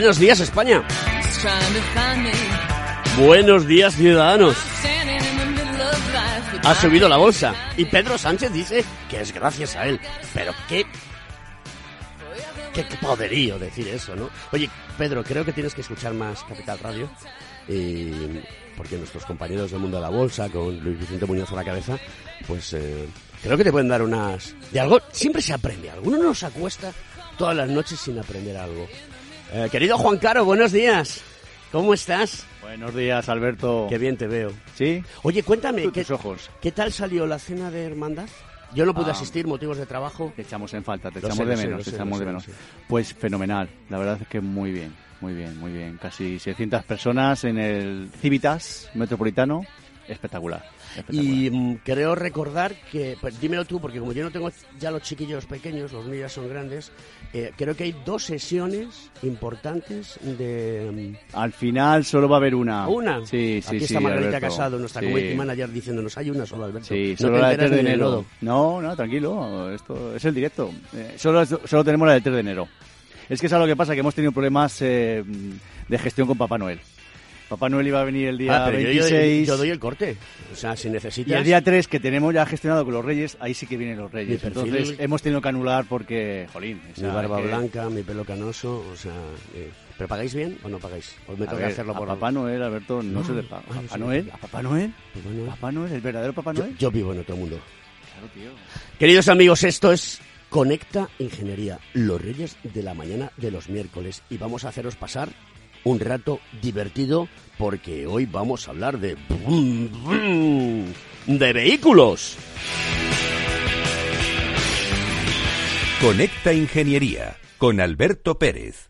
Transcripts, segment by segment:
Buenos días, España. Buenos días, ciudadanos. Ha subido la bolsa y Pedro Sánchez dice que es gracias a él. Pero qué... Qué poderío decir eso, ¿no? Oye, Pedro, creo que tienes que escuchar más Capital Radio. Y porque nuestros compañeros del mundo de la bolsa, con Luis Vicente Muñoz a la cabeza, pues eh, creo que te pueden dar unas... De algo siempre se aprende algo. Uno no se acuesta todas las noches sin aprender algo. Eh, querido Juan Caro, buenos días. ¿Cómo estás? Buenos días, Alberto. Qué bien te veo. ¿Sí? Oye, cuéntame, ¿qué, ojos. ¿qué tal salió la cena de hermandad? Yo no pude Ah. asistir, motivos de trabajo. Te echamos en falta, te Lo echamos sé, de sé, menos, te sé, echamos de menos. Pues fenomenal, la verdad es que muy bien, muy bien, muy bien. Casi 600 personas en el Civitas Metropolitano, espectacular. Y mm, creo recordar que, pues dímelo tú, porque como yo no tengo ya los chiquillos pequeños, los míos ya son grandes, eh, creo que hay dos sesiones importantes de... Al final solo va a haber una. mm, ¿Una? Sí, sí, Aquí sí. está Margarita Alberto. Casado, nuestra Sí. community manager, diciéndonos, hay una sola, Alberto. Sí, no solo te la de enteras 3 de del enero. No, no, tranquilo, esto es el directo. Eh, solo, solo tenemos la de 3 de enero. Es que es lo que pasa, que hemos tenido problemas eh, de gestión con Papá Noel. Papá Noel iba a venir el día Ah, pero yo- yo, 26. yo doy el corte. O sea, si necesitas... Y el día 3 que tenemos ya gestionado con los Reyes, ahí sí que vienen los Reyes. Mi Entonces hemos tenido que anular porque, jolín, o Mi sea, barba que- blanca, mi pelo canoso, o sea... eh, ¿Pero pagáis bien o no pagáis? ¿O me A toca ver, hacerlo a por... Papá Noel, Alberto, no, No. se le paga. Ah, no ¿Papá Noel? ¿A Papá Noel? Papá Noel. ¿Papá Noel? ¿El verdadero Papá Yo, Noel? yo vivo en otro mundo. Claro, tío. Queridos amigos, esto es Conecta Ingeniería, los reyes de la mañana de los miércoles. Y vamos a haceros pasar un rato divertido porque hoy vamos a hablar de... de vehículos. Conecta Ingeniería con Alberto Pérez.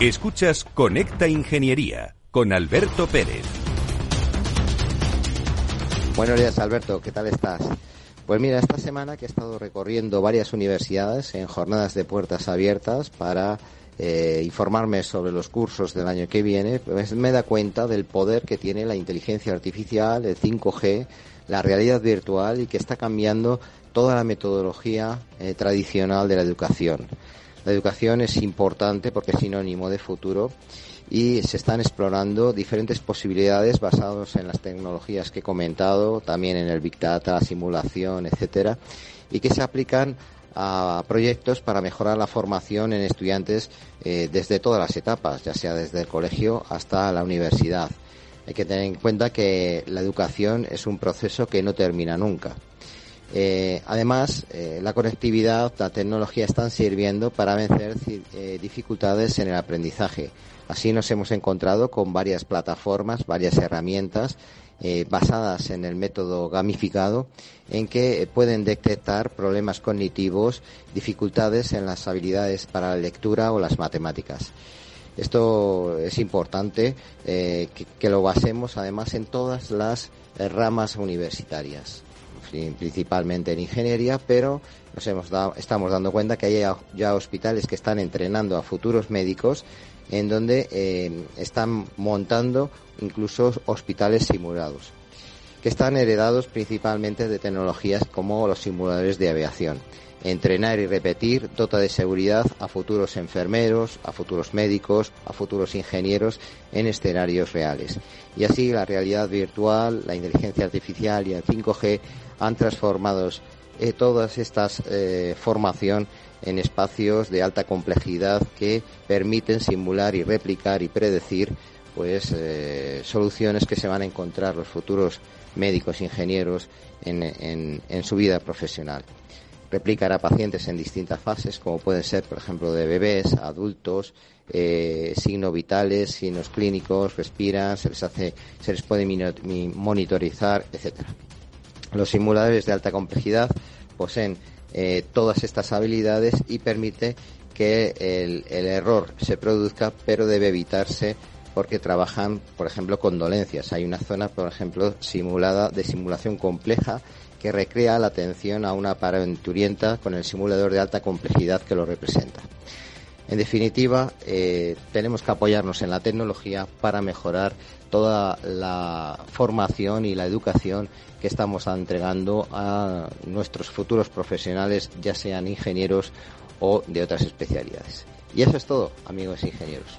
Escuchas Conecta Ingeniería con Alberto Pérez. Buenos días, Alberto. ¿Qué tal estás? Pues mira, esta semana que he estado recorriendo varias universidades en jornadas de puertas abiertas para eh, informarme sobre los cursos del año que viene, pues me da cuenta del poder que tiene la inteligencia artificial, el 5G, la realidad virtual y que está cambiando toda la metodología eh, tradicional de la educación. La educación es importante porque es sinónimo de futuro y se están explorando diferentes posibilidades basadas en las tecnologías que he comentado, también en el Big Data, simulación, etcétera, y que se aplican a proyectos para mejorar la formación en estudiantes eh, desde todas las etapas, ya sea desde el colegio hasta la universidad. Hay que tener en cuenta que la educación es un proceso que no termina nunca. Eh, además, eh, la conectividad, la tecnología están sirviendo para vencer eh, dificultades en el aprendizaje. Así nos hemos encontrado con varias plataformas, varias herramientas basadas en el método gamificado, en que pueden detectar problemas cognitivos, dificultades en las habilidades para la lectura o las matemáticas. Esto es importante eh, que, lo basemos además en todas las ramas universitarias, principalmente en ingeniería, pero nos hemos dado, estamos dando cuenta que hay ya, hospitales que están entrenando a futuros médicos en donde eh, están montando incluso hospitales simulados, que están heredados principalmente de tecnologías como los simuladores de aviación. Entrenar y repetir dota de seguridad a futuros enfermeros, a futuros médicos, a futuros ingenieros en escenarios reales. Y así la realidad virtual, la inteligencia artificial y el 5G han transformado eh, todas estas eh, formación en espacios de alta complejidad que permiten simular y replicar y predecir pues eh, soluciones que se van a encontrar los futuros médicos ingenieros en, en su vida profesional replicará pacientes en distintas fases, como pueden ser, por ejemplo, de bebés, adultos, eh, signos vitales, signos clínicos, respiran, se les hace, se les puede monitorizar, etcétera. Los simuladores de alta complejidad poseen eh, todas estas habilidades y permite que el, el error se produzca, pero debe evitarse porque trabajan, por ejemplo, con dolencias. Hay una zona, por ejemplo, simulada de simulación compleja que recrea la atención a una parenturienta con el simulador de alta complejidad que lo representa. En definitiva, eh, tenemos que apoyarnos en la tecnología para mejorar toda la formación y la educación que estamos entregando a nuestros futuros profesionales, ya sean ingenieros o de otras especialidades. Y eso es todo, amigos ingenieros.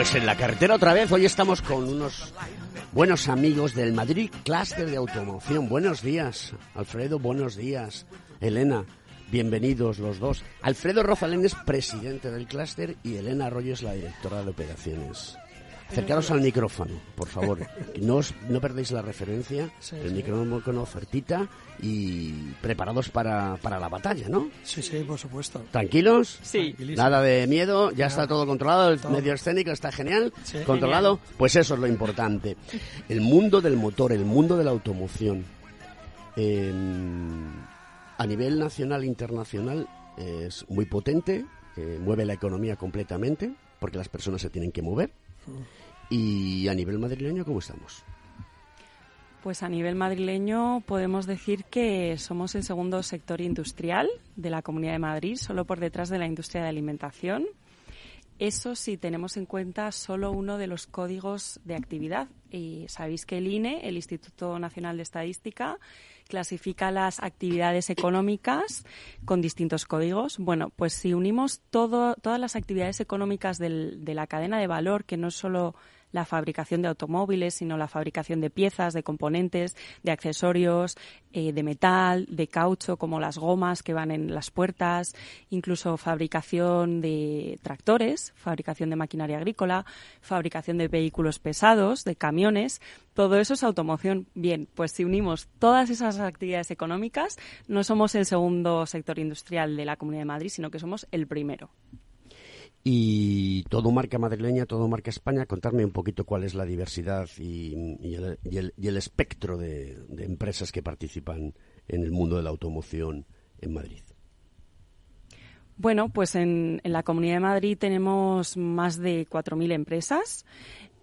Pues en la carretera otra vez, hoy estamos con unos buenos amigos del Madrid Cluster de Automoción. Buenos días, Alfredo, buenos días, Elena. Bienvenidos los dos. Alfredo Rozalén es presidente del clúster y Elena Arroyo es la directora de operaciones. Acercaros al micrófono, por favor. No, no perdéis la referencia, el micrófono con ofertita y preparados para, para, la batalla, ¿no? Sí, sí, por supuesto. ¿Tranquilos? Sí. Nada de miedo, ya está todo controlado, el medio escénico está genial, controlado. Pues eso es lo importante. El mundo del motor, el mundo de la automoción, em, a nivel nacional e internacional es muy potente, eh, mueve la economía completamente, porque las personas se tienen que mover. Y a nivel madrileño, ¿cómo estamos? Pues a nivel madrileño podemos decir que somos el segundo sector industrial de la Comunidad de Madrid, solo por detrás de la industria de alimentación. Eso si tenemos en cuenta solo uno de los códigos de actividad. Y sabéis que el INE, el Instituto Nacional de Estadística, clasifica las actividades económicas con distintos códigos. Bueno, pues si unimos todo, todas las actividades económicas de la cadena de valor, que no solo la fabricación de automóviles, sino la fabricación de piezas, de componentes, de accesorios, eh, de metal, de caucho, como las gomas que van en las puertas, incluso fabricación de tractores, fabricación de maquinaria agrícola, fabricación de vehículos pesados, de camiones. Todo eso es automoción. Bien, pues si unimos todas esas actividades económicas, no somos el segundo sector industrial de la Comunidad de Madrid, sino que somos el primero y todo marca madrileña, todo marca España. Contarme un poquito cuál es la diversidad y, el, espectro de, empresas que participan en el mundo de la automoción en Madrid. Bueno, pues en, la Comunidad de Madrid tenemos más de 4.000 empresas.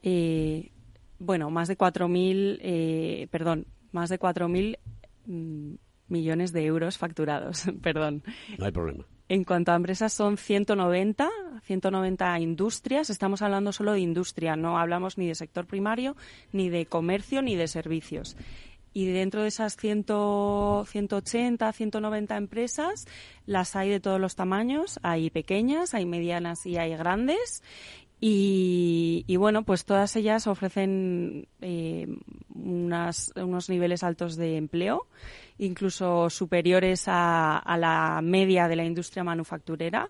Eh, bueno, más de 4.000, eh, perdón, más de 4.000 mm, millones de euros facturados, perdón. No hay problema. En cuanto a empresas, son 190, 190 industrias. Estamos hablando solo de industria, no hablamos ni de sector primario, ni de comercio, ni de servicios. Y dentro de esas 100, 180, 190 empresas, las hay de todos los tamaños. Hay pequeñas, hay medianas y hay grandes. Y, bueno, pues todas ellas ofrecen eh, unas, unos niveles altos de empleo, incluso superiores a, la media de la industria manufacturera.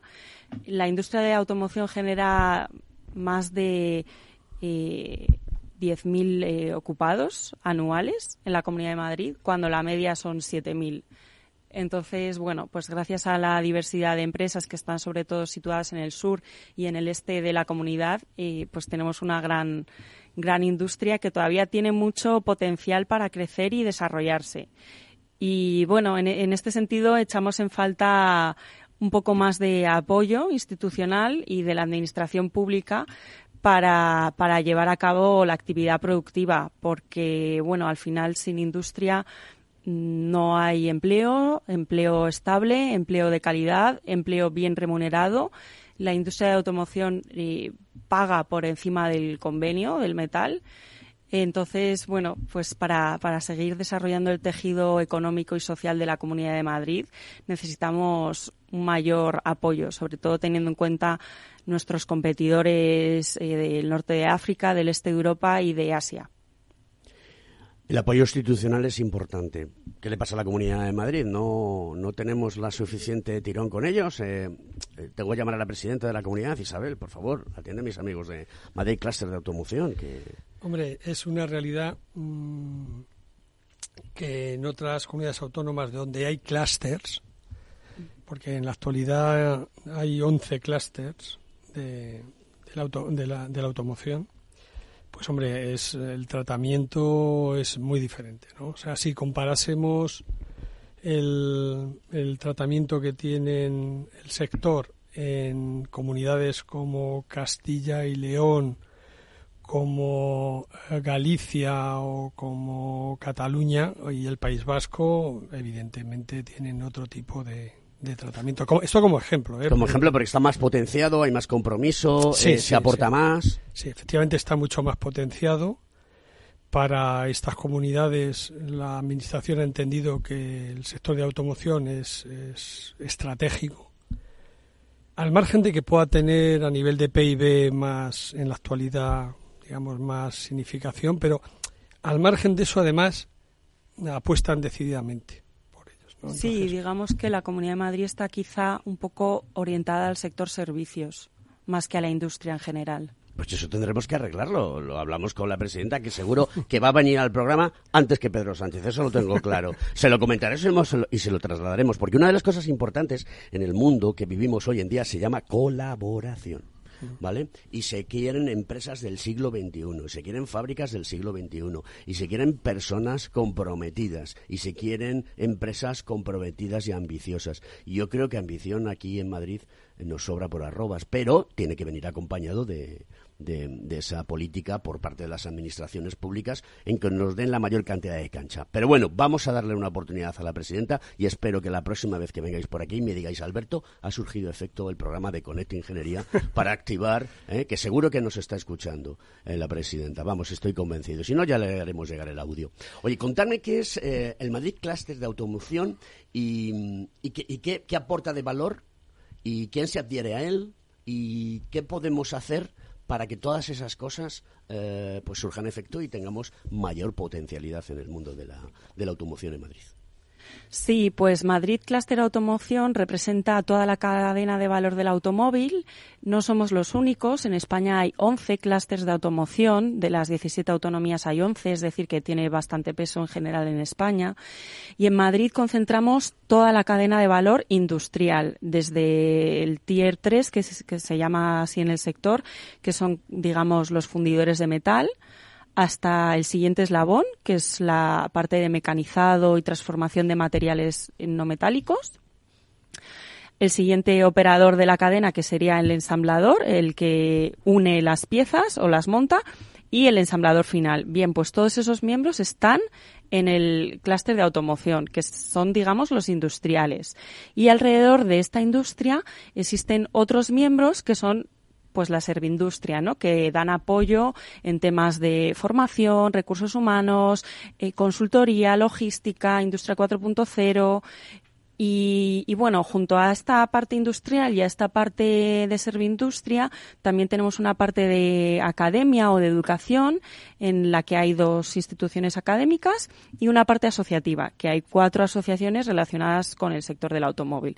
La industria de automoción genera más de eh, 10.000 eh, ocupados anuales en la Comunidad de Madrid, cuando la media son 7.000. Entonces, bueno, pues gracias a la diversidad de empresas que están sobre todo situadas en el sur y en el este de la comunidad, eh, pues tenemos una gran, gran industria que todavía tiene mucho potencial para crecer y desarrollarse. Y bueno, en, en este sentido echamos en falta un poco más de apoyo institucional y de la administración pública para, para, llevar a cabo la actividad productiva, porque, bueno, al final sin industria no hay empleo, empleo estable, empleo de calidad, empleo bien remunerado. La industria de automoción eh, paga por encima del convenio del metal. Entonces, bueno, pues para, para seguir desarrollando el tejido económico y social de la Comunidad de Madrid necesitamos un mayor apoyo, sobre todo teniendo en cuenta nuestros competidores eh, del norte de África, del este de Europa y de Asia. El apoyo institucional es importante. ¿Qué le pasa a la Comunidad de Madrid? ¿No, no tenemos la suficiente tirón con ellos? Eh, eh, te voy a llamar a la presidenta de la comunidad, Isabel, por favor, atiende a mis amigos de Madrid Cluster de Automoción. Que... Hombre, es una realidad mm, que en otras comunidades autónomas donde hay clusters, porque en la actualidad hay 11 clusters de, de la automoción, pues hombre, es el tratamiento es muy diferente, ¿no? O sea, si comparásemos el, el tratamiento que tienen el sector en comunidades como Castilla y León, como Galicia o como Cataluña y el País Vasco, evidentemente tienen otro tipo de, de tratamiento. Esto como ejemplo. ¿eh? Como ejemplo porque está más potenciado, hay más compromiso, eh, se aporta más. Sí, efectivamente está mucho más potenciado. Para estas comunidades la Administración ha entendido que el sector de automoción es, es estratégico. Al margen de que pueda tener a nivel de PIB más, en la actualidad, digamos, más significación, pero al margen de eso, además, apuestan decididamente. Sí, digamos que la Comunidad de Madrid está quizá un poco orientada al sector servicios, más que a la industria en general. Pues eso tendremos que arreglarlo. Lo hablamos con la presidenta, que seguro que va a venir al programa antes que Pedro Sánchez. Eso lo tengo claro. Se lo comentaremos y se lo trasladaremos, porque una de las cosas importantes en el mundo que vivimos hoy en día se llama colaboración. ¿Vale? Y se quieren empresas del siglo XXI, se quieren fábricas del siglo XXI, y se quieren personas comprometidas, y se quieren empresas comprometidas y ambiciosas. Y yo creo que ambición aquí en Madrid nos sobra por arrobas, pero tiene que venir acompañado de, de, esa política por parte de las administraciones públicas en que nos den la mayor cantidad de cancha. Pero bueno, vamos a darle una oportunidad a la presidenta y espero que la próxima vez que vengáis por aquí me digáis, Alberto, ha surgido efecto el programa de Conecto Ingeniería para activar, eh, que seguro que nos está escuchando eh, la presidenta. Vamos, estoy convencido. Si no, ya le haremos llegar el audio. Oye, contadme qué es eh, el Madrid Cluster de Automoción y, qué, qué aporta de valor y quién se adhiere a él y qué podemos hacer para que todas esas cosas eh, pues surjan efecto y tengamos mayor potencialidad en el mundo de la, de la automoción en Madrid. Sí, pues Madrid Cluster Automoción representa toda la cadena de valor del automóvil. No somos los únicos. En España hay 11 clústeres de automoción. De las 17 autonomías hay 11, es decir, que tiene bastante peso en general en España. Y en Madrid concentramos toda la cadena de valor industrial, desde el Tier 3, que, que se llama así en el sector, que son, digamos, los fundidores de metal, hasta el siguiente eslabón, que es la parte de mecanizado y transformación de materiales no metálicos. El siguiente operador de la cadena, que sería el ensamblador, el que une las piezas o las monta. y el ensamblador final. Bien, pues todos esos miembros están en el clúster de automoción, que son, digamos, los industriales. Y alrededor de esta industria existen otros miembros que son pues la servindustria, ¿no? que dan apoyo en temas de formación, recursos humanos, eh, consultoría, logística, industria 4.0, y, bueno, junto a esta parte industrial y a esta parte de servindustria, también tenemos una parte de academia o de educación en la que hay dos instituciones académicas y una parte asociativa, que hay cuatro asociaciones relacionadas con el sector del automóvil.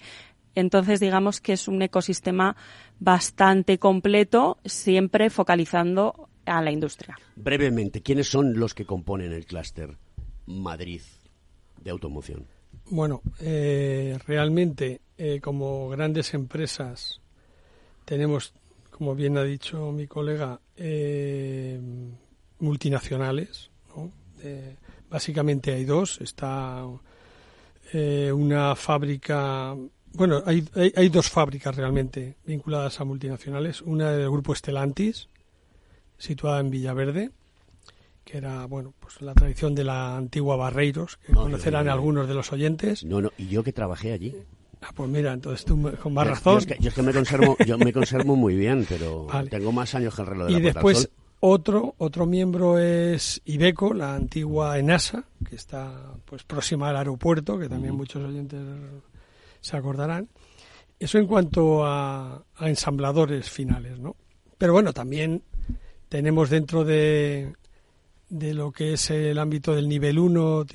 Entonces, digamos que es un ecosistema bastante completo, siempre focalizando a la industria. Brevemente, ¿quiénes son los que componen el clúster Madrid de automoción? Bueno, eh, realmente eh, como grandes empresas tenemos, como bien ha dicho mi colega, eh, multinacionales. básicamente hay dos. Está una fábrica, bueno, hay, hay, hay, dos fábricas realmente vinculadas a multinacionales. Una del grupo Estelantis, situada en Villaverde, que era bueno pues la tradición de la antigua Barreiros, que conocerán algunos de los oyentes. No, no, y yo que trabajé allí. Ah, pues mira, entonces tú con más razón. Yo es que, me conservo, yo me conservo muy bien, pero tengo más años que el reloj de Y después otro otro miembro es Ibeco, la antigua Enasa, que está pues próxima al aeropuerto, que también muchos oyentes se acordarán. Eso en cuanto a, a ensambladores finales, ¿no? Pero bueno, también tenemos dentro de de lo que es el ámbito del nivel 1,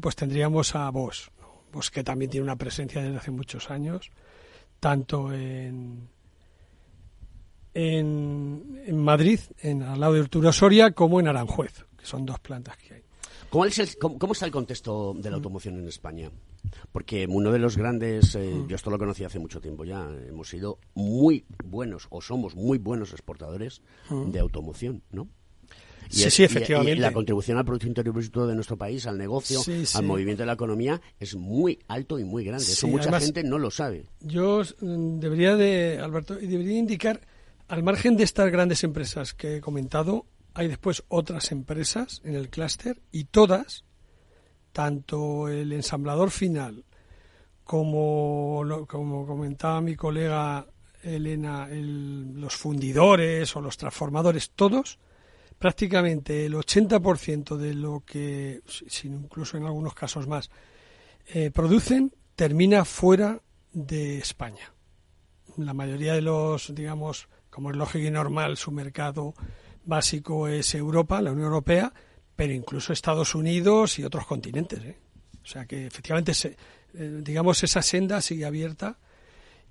pues tendríamos a Bosch, Bosch que también tiene una presencia desde hace muchos años, tanto en, en, Madrid, en, al lado de Arturo Soria, como en Aranjuez, que son dos plantas que hay. ¿Cómo, cómo, está el contexto de la automoción en España? Porque uno de los grandes, eh, yo esto lo conocí hace mucho tiempo ya, hemos sido muy buenos o somos muy buenos exportadores de automoción, ¿no? sí, sí, efectivamente. Y, la contribución al Producto Interior Bruto de nuestro país, al negocio, al movimiento de la economía, es muy alto y muy grande. Eso mucha gente no lo sabe. Yo mm, debería de, Alberto, debería indicar, al margen de estas grandes empresas que he comentado, hay después otras empresas en el clúster y todas, tanto el ensamblador final como, como comentaba mi colega Elena, los fundidores o los transformadores, todos prácticamente el 80% de lo que, incluso en algunos casos más, eh, producen termina fuera de España. La mayoría de los, digamos, como es lógico y normal, su mercado básico es Europa, la Unión Europea, pero incluso Estados Unidos y otros continentes. ¿eh? O sea que efectivamente, se, eh, digamos, esa senda sigue abierta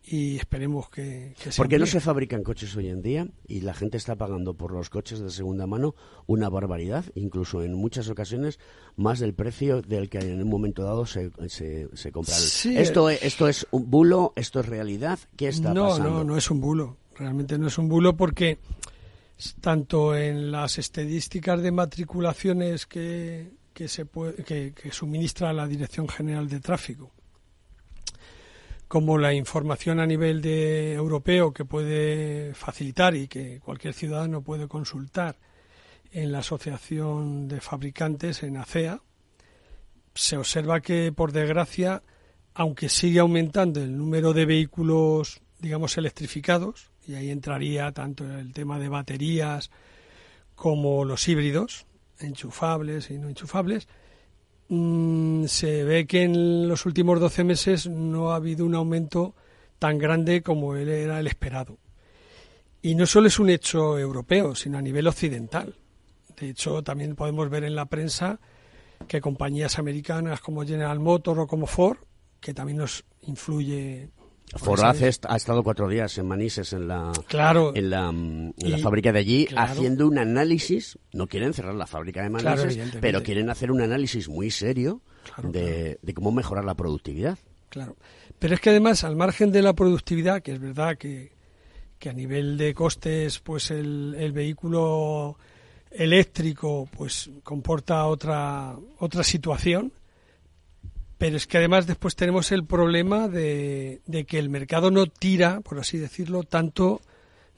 y esperemos que, que ¿Por qué no se fabrican coches hoy en día y la gente está pagando por los coches de segunda mano una barbaridad, incluso en muchas ocasiones más del precio del que en un momento dado se, se, se compraron? ¿Esto, eh. ¿Esto es un bulo? ¿Esto es realidad? ¿Qué está no, pasando? No, no, no es un bulo. Realmente no es un bulo porque tanto en las estadísticas de matriculaciones que, que, suministra la Dirección General de Tráfico, como la información a nivel de europeo que puede facilitar y que cualquier ciudadano puede consultar en la Asociación de Fabricantes, en ACEA, se observa que, por desgracia, aunque sigue aumentando el número de vehículos, digamos, electrificados, y ahí entraría tanto el tema de baterías como los híbridos, enchufables y no enchufables, Mm, se ve que en los últimos 12 meses no ha habido un aumento tan grande como era el esperado. Y no solo es un hecho europeo, sino a nivel occidental. De hecho, también podemos ver en la prensa que compañías americanas como General Motors o como Ford, que también nos influye Ford ha estado cuatro días en Manises, en la, en la, en la fábrica de allí, haciendo un análisis. No quieren cerrar la fábrica de Manises, pero quieren hacer un análisis muy serio de, de, cómo mejorar la productividad. Claro. Pero es que además, al margen de la productividad, que es verdad que, que a nivel de costes, pues el, el vehículo eléctrico pues comporta otra, otra situación pero es que además después tenemos el problema de, que el mercado no tira, por así decirlo, tanto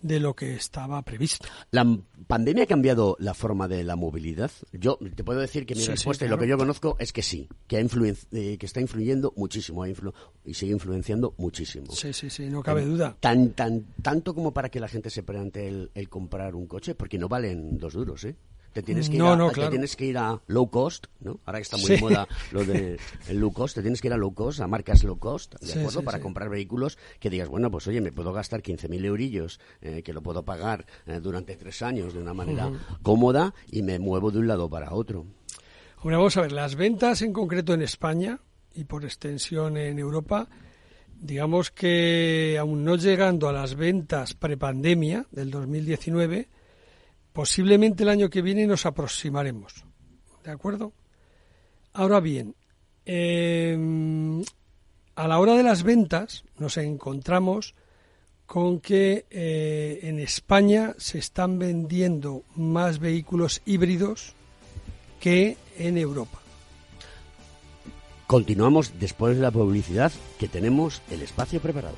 de lo que estaba previsto. La pandemia ha cambiado la forma de la movilidad. Yo te puedo decir que mi Sí, sí, respuesta y lo que yo conozco es que sí, que, ha eh, que está influyendo muchísimo ha influ- y sigue influenciando muchísimo. Sí, sí, sí, no cabe duda. Tan, tan, tanto como para que la gente se plantee el, el comprar un coche, porque no valen dos duros, ¿eh? Te tienes que ir, No, a, no, te claro. tienes que ir a low cost, ¿no? Ahora que está muy Sí. moda lo de el low cost, te tienes que ir a low cost, a marcas low cost, ¿de Sí, acuerdo? sí, para comprar vehículos que digas, bueno, pues oye, me puedo gastar 15.000 eurillos, eh, que lo puedo pagar eh, durante tres años de una manera cómoda y me muevo de un lado para otro. Hombre, vamos a ver, las ventas en concreto en España y por extensión en Europa, digamos que aún no llegando a las ventas prepandemia del 2019, posiblemente el año que viene nos aproximaremos. ¿De acuerdo? Ahora bien, eh, a la hora de las ventas nos encontramos con que eh, en España se están vendiendo más vehículos híbridos que en Europa. Continuamos después de la publicidad que tenemos el espacio preparado.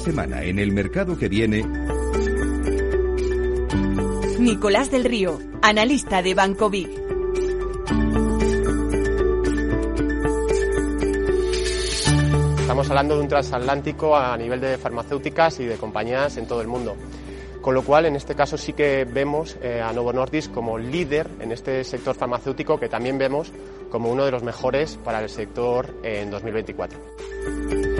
Semana en el mercado que viene, Nicolás del Río, analista de Banco Big. Estamos hablando de un transatlántico a nivel de farmacéuticas y de compañías en todo el mundo. Con lo cual, en este caso sí que vemos eh, a Novo Nordisk como líder en este sector farmacéutico que también vemos como uno de los mejores para el sector en 2024.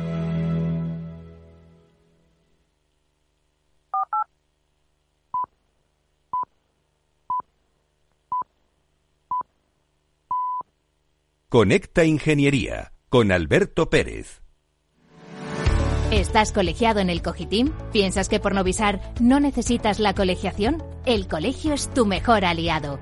Conecta Ingeniería con Alberto Pérez. ¿Estás colegiado en el Cogitim? ¿Piensas que por Novisar no necesitas la colegiación? El colegio es tu mejor aliado.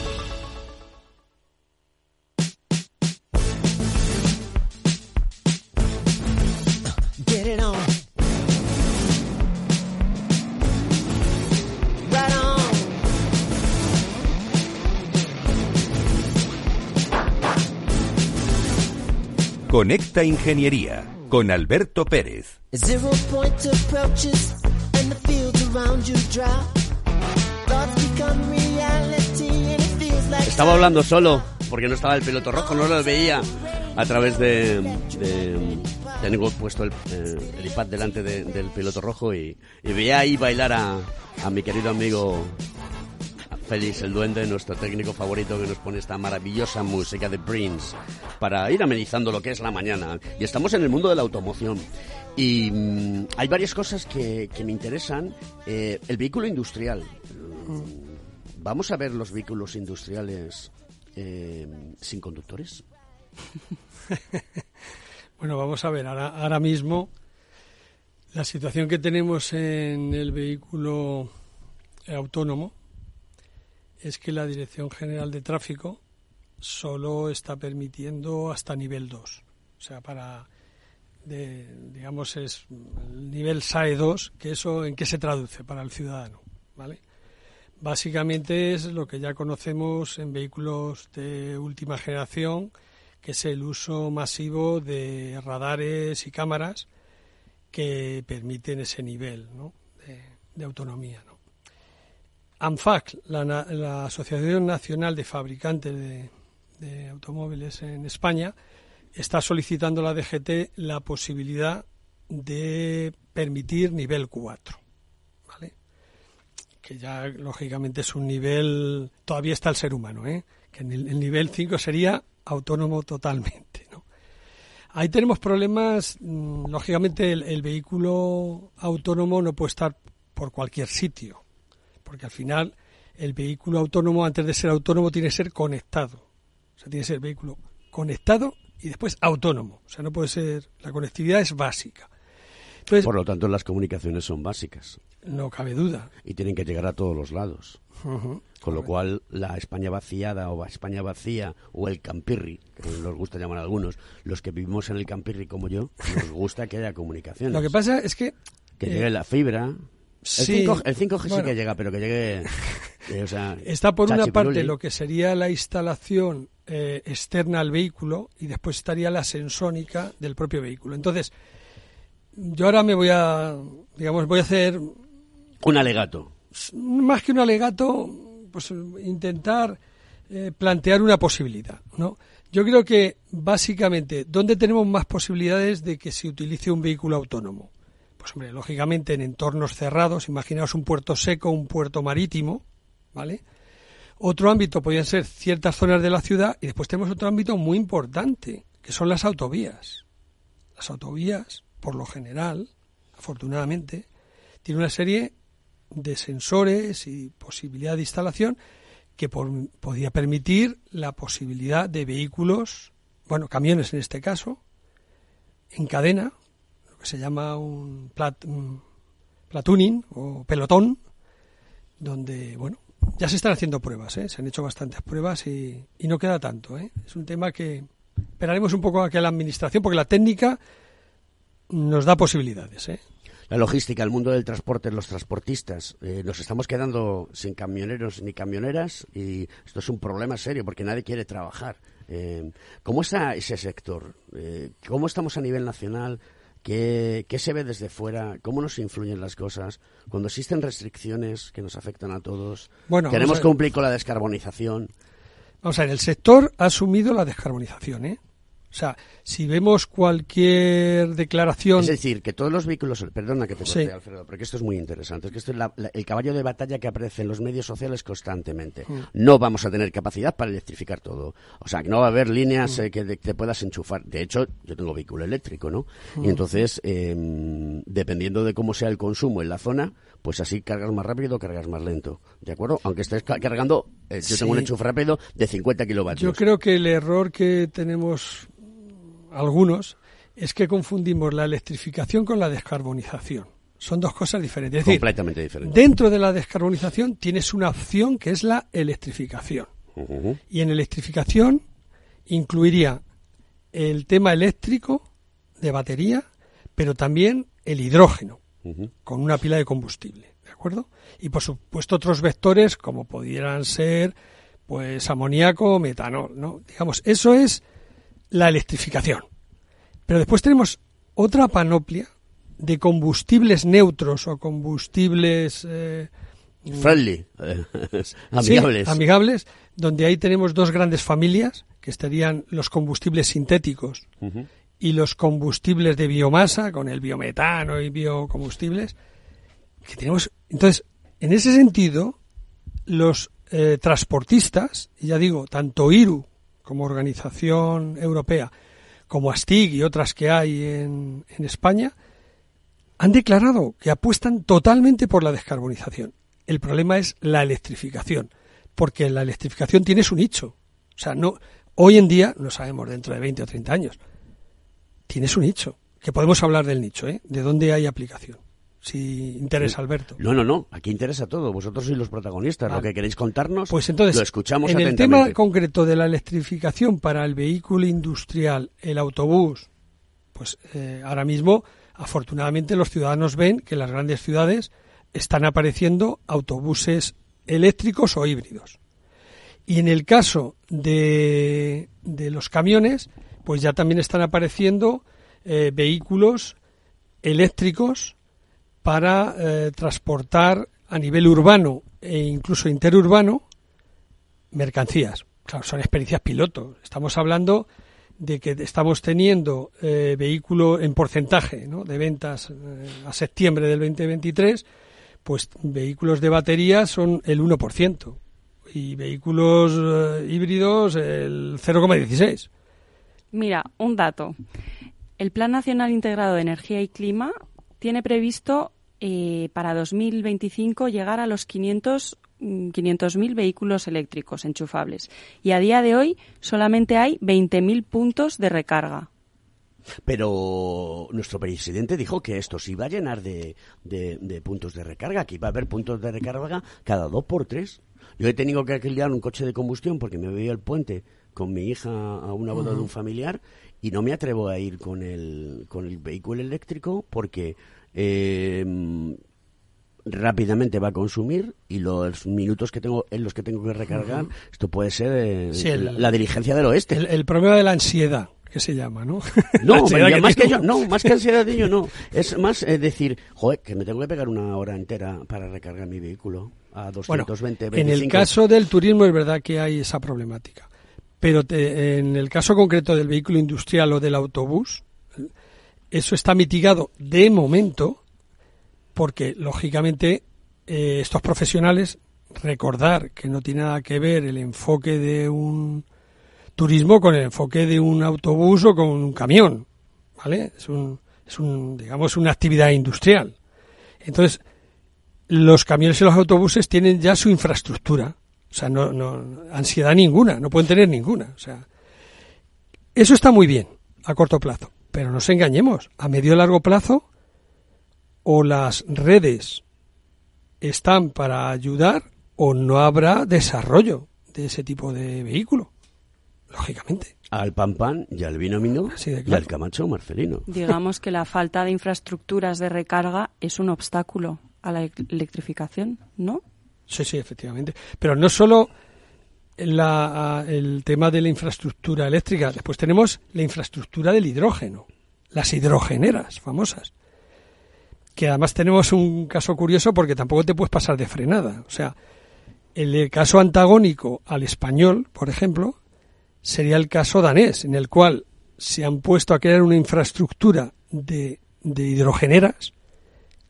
Conecta Ingeniería con Alberto Pérez. Zero point approaches and the fields around you drop. Thoughts become reality and it feels like Estaba hablando solo, porque no estaba el piloto rojo, no lo veía a través de... de- tengo puesto el, eh, el iPad delante de- del piloto rojo y, y veía ahí bailar a, a mi querido amigo Félix el Duende, nuestro técnico favorito que nos pone esta maravillosa música de Prince para ir amenizando lo que es la mañana. Y estamos en el mundo de la automoción. Y mm, hay varias cosas que, me interesan. Eh, el vehículo industrial. Mm, Vamos a ver los vehículos industriales eh, sin conductores. Bueno, vamos a ver, ahora, ahora mismo la situación que tenemos en el vehículo autónomo es que la Dirección General de Tráfico solo está permitiendo hasta nivel 2. O sea, para, digamos, es el nivel SAE 2, que eso en qué se traduce para el ciudadano, ¿vale? Básicamente es lo que ya conocemos en vehículos de última generación, que es el uso masivo de radares y cámaras que permiten ese nivel ¿no? de, autonomía. ¿no? ANFAC, la, la Asociación Nacional de Fabricantes de, Automóviles en España, está solicitando a la DGT la posibilidad de permitir nivel 4. ¿vale? Que ya lógicamente es un nivel, todavía está el ser humano, ¿eh? que en el, el nivel 5 sería autónomo totalmente. Ahí tenemos problemas, mm, lógicamente el vehículo autónomo no puede estar por cualquier sitio, porque al final el vehículo autónomo antes de ser autónomo tiene que ser conectado. O sea, tiene que ser vehículo conectado y después autónomo. O sea, no puede ser, la conectividad es básica. Entonces, Por lo tanto, las comunicaciones son básicas. no cabe duda. Y tienen que llegar a todos los lados. Con lo cual, la España vaciada o España vacía o el campirri, que nos gusta llamar a algunos, los que vivimos en el campirri como yo, nos gusta que haya comunicaciones. Lo que pasa es que... Que eh, llegue la fibra. El, sí, 5, el 5G sí que llega, pero que llegue... eh, o sea, Está por una parte lo que sería la instalación eh, externa al vehículo y después estaría la sensónica del propio vehículo. Entonces, yo ahora me voy a, digamos, voy a hacer Un alegato. más que un alegato, pues intentar eh, plantear una posibilidad, ¿no? Yo creo que básicamente, ¿dónde tenemos más posibilidades de que se utilice un vehículo autónomo? Pues hombre, lógicamente en entornos cerrados, imaginaos un puerto seco, un puerto marítimo, ¿vale? Otro ámbito podrían ser ciertas zonas de la ciudad y después tenemos otro ámbito muy importante, que son las autovías. Las autovías, por lo general, afortunadamente, tienen una serie de sensores y posibilidad de instalación que por- permitir la posibilidad de vehículos, bueno, camiones en este caso, en cadena, se llama un, plat, o pelotón, donde, bueno, ya se están haciendo pruebas, ¿eh? se han hecho bastantes pruebas y, y no queda tanto. ¿eh? Es un tema que esperaremos un poco a que la administración, porque la técnica nos da posibilidades. ¿eh? La logística, el mundo del transporte, los transportistas. eh, nos estamos quedando sin camioneros ni camioneras y esto es un problema serio porque nadie quiere trabajar. ¿Cómo está ese sector? ¿Cómo estamos a nivel nacional? ¿Qué, ¿Qué se ve desde fuera? ¿Cómo nos influyen las cosas? Cuando existen restricciones que nos afectan a todos, Bueno, queremos cumplir con la descarbonización. Vamos a ver, el sector ha asumido la descarbonización, ¿eh? O sea, si vemos cualquier declaración... Es decir, que todos los vehículos, perdona que te corte, Sí. Alfredo, porque esto es muy interesante, es que esto es la- la- el caballo de batalla que aparece en los medios sociales constantemente. Mm. No vamos a tener capacidad para electrificar todo. O sea, que no va a haber líneas Mm. eh, que te puedas enchufar. De hecho, yo tengo vehículo eléctrico, ¿no? Mm. Y entonces, eh, dependiendo de cómo sea el consumo en la zona, pues así cargas más rápido cargas más lento. ¿De acuerdo? Aunque estés ca- cargando, eh, yo tengo un enchufe rápido de 50 kilovatios. Yo creo que el error que tenemos algunos es que confundimos la electrificación con la descarbonización. Son dos cosas diferentes. Es decir, Completamente diferente. dentro de la descarbonización tienes una opción que es la electrificación. Y en electrificación incluiría el tema eléctrico de batería, pero también el hidrógeno con una pila de combustible, ¿de acuerdo? Y por supuesto otros vectores como pudieran ser pues amoníaco metanol, ¿no? Digamos, eso es la electrificación. Pero después tenemos otra panoplia de combustibles neutros o combustibles eh, Friendly. Sí, amigables. amigables, donde ahí tenemos dos grandes familias, que estarían los combustibles sintéticos y los combustibles de biomasa, con el biometano y biocombustibles, que tenemos. Entonces, en ese sentido, los eh, transportistas, y ya digo, tanto IRU como organización europea, como ASTIG y otras que hay en, en España, han declarado que apuestan totalmente por la descarbonización. El problema es la electrificación, porque la electrificación tiene su nicho. O sea, no, hoy en día, no sabemos dentro de 20 o 30 años, tiene su nicho. Que podemos hablar del nicho, ¿eh? De dónde hay aplicación. Si interesa, Alberto. No, no, no. Aquí interesa todo. Vosotros sois los protagonistas. Lo que queréis contarnos, Pues entonces, lo escuchamos en el tema concreto de la electrificación para el vehículo industrial, el autobús, pues eh, ahora mismo, afortunadamente, los ciudadanos ven que en las grandes ciudades están apareciendo autobuses eléctricos o híbridos. Y en el caso de, de los camiones, pues ya también están apareciendo eh, vehículos eléctricos para eh, transportar a nivel urbano e incluso interurbano mercancías. Claro, son experiencias piloto. Estamos hablando de que estamos teniendo eh, vehículo en porcentaje de ventas eh, a septiembre del 2023, pues vehículos de batería son el 1% y vehículos eh, híbridos el 0,16. Mira, un dato. El Plan Nacional Integrado de Energía y Clima tiene previsto eh, para 2025 llegar a los 500 mm, 500.000 vehículos eléctricos enchufables. Y a día de hoy solamente hay 20.000 puntos de recarga. Pero nuestro presidente dijo que esto se iba a llenar de, de- de puntos de recarga, que iba a haber puntos de recarga cada dos por tres. Yo he tenido que alquilar un coche de combustión porque me veía el puente con mi hija a una boda de un familiar y no me atrevo a ir con el, con el vehículo eléctrico porque eh, rápidamente va a consumir y los minutos que tengo en los que tengo que recargar, esto puede ser eh, Sí, el- la, la diligencia del oeste. El, el problema de la ansiedad, que se llama, ¿no? No, más que yo, no, más que ansiedad de ello, no. Es más eh, decir, joder, que me tengo que pegar una hora entera para recargar mi vehículo a Bueno, 220, en el 25. caso del turismo es verdad que hay esa problemática, pero te- en el caso concreto del vehículo industrial o del autobús, eso está mitigado de momento porque, lógicamente, eh, estos profesionales, recordar que no tiene nada que ver el enfoque de un turismo con el enfoque de un autobús o con un camión, ¿vale? Es un, es un digamos, una actividad industrial. Entonces, los camiones y los autobuses tienen ya su infraestructura. O sea, no, no, ansiedad ninguna, no pueden tener ninguna. O sea, eso está muy bien a corto plazo, pero no nos engañemos. A medio y largo plazo, o las redes están para ayudar o no habrá desarrollo de ese tipo de vehículo, lógicamente. Al pan pan y al vino vino y al Camacho Marcelino. Digamos que la falta de infraestructuras de recarga es un obstáculo a la elec- electrificación, ¿no? Sí, sí, efectivamente. Pero no solo la- el tema de la infraestructura eléctrica, después tenemos la infraestructura del hidrógeno, las hidrogeneras famosas. Que además tenemos un caso curioso porque tampoco te puedes pasar de frenada. O sea, el caso antagónico al español, por ejemplo, sería el caso danés, en el cual se han puesto a crear una infraestructura de, de hidrogeneras